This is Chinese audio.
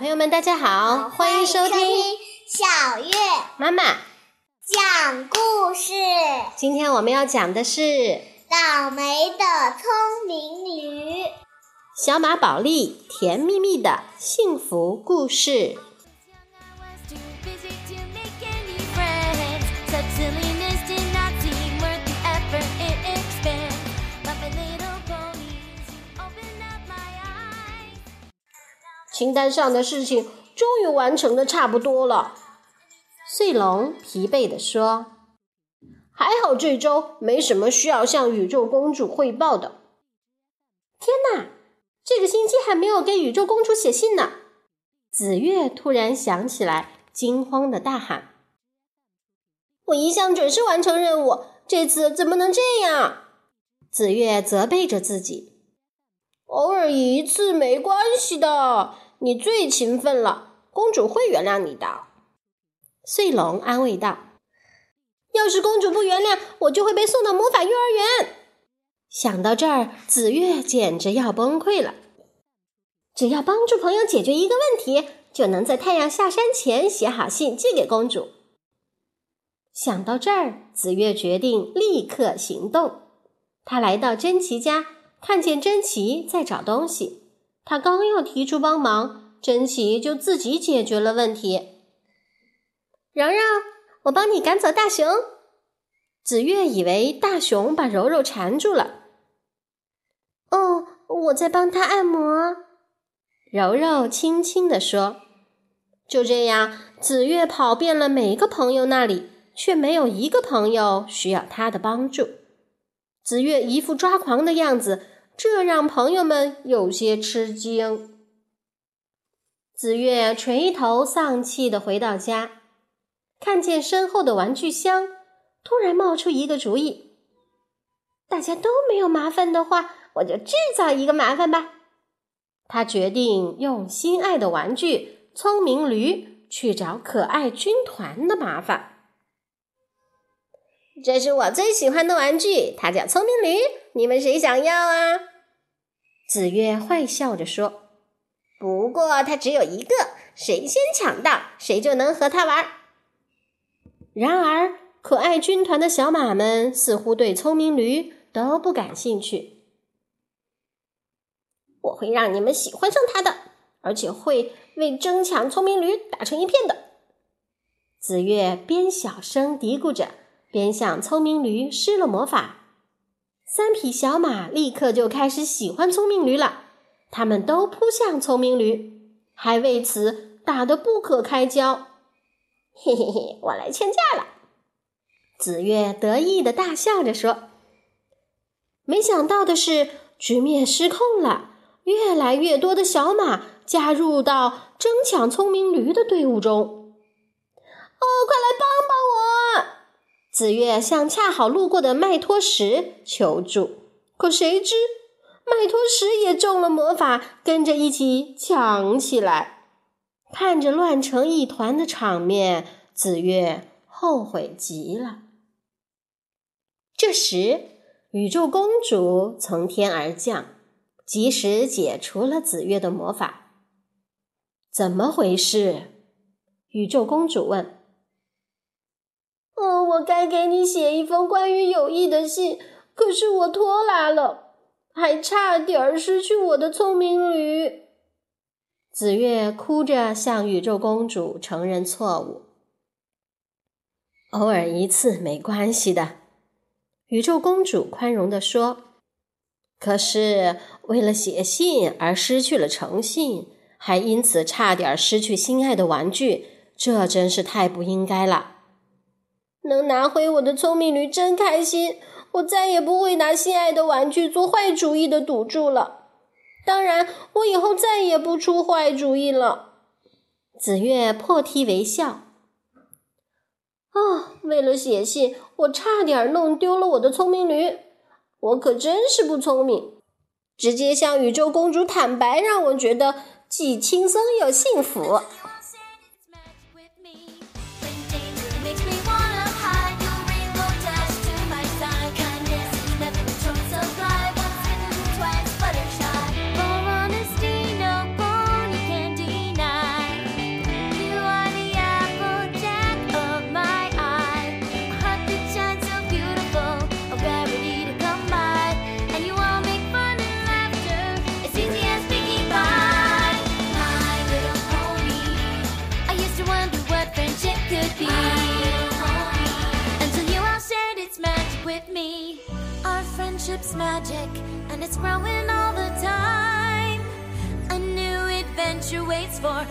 朋友们，大家好，欢迎收听小月妈妈讲故事。今天我们要讲的是倒霉的聪明驴，小马宝莉甜蜜蜜的幸福故事。清单上的事情终于完成的差不多了，穗龙疲惫地说：“还好这周没什么需要向宇宙公主汇报的。”天哪，这个星期还没有给宇宙公主写信呢！紫月突然想起来，惊慌的大喊：“我一向准时完成任务，这次怎么能这样？”紫月责备着自己：“偶尔一次没关系的。”你最勤奋了，公主会原谅你的。”穗龙安慰道。“要是公主不原谅，我就会被送到魔法幼儿园。”想到这儿，紫月简直要崩溃了。只要帮助朋友解决一个问题，就能在太阳下山前写好信寄给公主。想到这儿，紫月决定立刻行动。她来到珍奇家，看见珍奇在找东西。他刚要提出帮忙，珍奇就自己解决了问题。柔柔，我帮你赶走大熊。紫月以为大熊把柔柔缠住了。哦，我在帮他按摩。柔柔轻轻地说。就这样，紫月跑遍了每个朋友那里，却没有一个朋友需要他的帮助。紫月一副抓狂的样子。这让朋友们有些吃惊。紫月垂头丧气的回到家，看见身后的玩具箱，突然冒出一个主意：大家都没有麻烦的话，我就制造一个麻烦吧。他决定用心爱的玩具聪明驴去找可爱军团的麻烦。这是我最喜欢的玩具，它叫聪明驴。你们谁想要啊？紫月坏笑着说：“不过它只有一个，谁先抢到，谁就能和它玩。”然而，可爱军团的小马们似乎对聪明驴都不感兴趣。我会让你们喜欢上它的，而且会为争抢聪明驴打成一片的。紫月边小声嘀咕着，边向聪明驴施了魔法。三匹小马立刻就开始喜欢聪明驴了，他们都扑向聪明驴，还为此打得不可开交。嘿嘿嘿，我来劝架了！紫月得意的大笑着说。没想到的是，局面失控了，越来越多的小马加入到争抢聪明驴的队伍中。哦，快来帮帮我！紫月向恰好路过的麦托什求助，可谁知麦托什也中了魔法，跟着一起抢起来。看着乱成一团的场面，紫月后悔极了。这时，宇宙公主从天而降，及时解除了紫月的魔法。怎么回事？宇宙公主问。我该给你写一封关于友谊的信，可是我拖拉了，还差点儿失去我的聪明驴。紫月哭着向宇宙公主承认错误。偶尔一次没关系的，宇宙公主宽容地说。可是为了写信而失去了诚信，还因此差点失去心爱的玩具，这真是太不应该了。能拿回我的聪明驴，真开心！我再也不会拿心爱的玩具做坏主意的赌注了。当然，我以后再也不出坏主意了。紫月破涕为笑。啊，为了写信，我差点弄丢了我的聪明驴。我可真是不聪明，直接向宇宙公主坦白，让我觉得既轻松又幸福。Magic, and it's growing all the time. A new adventure waits for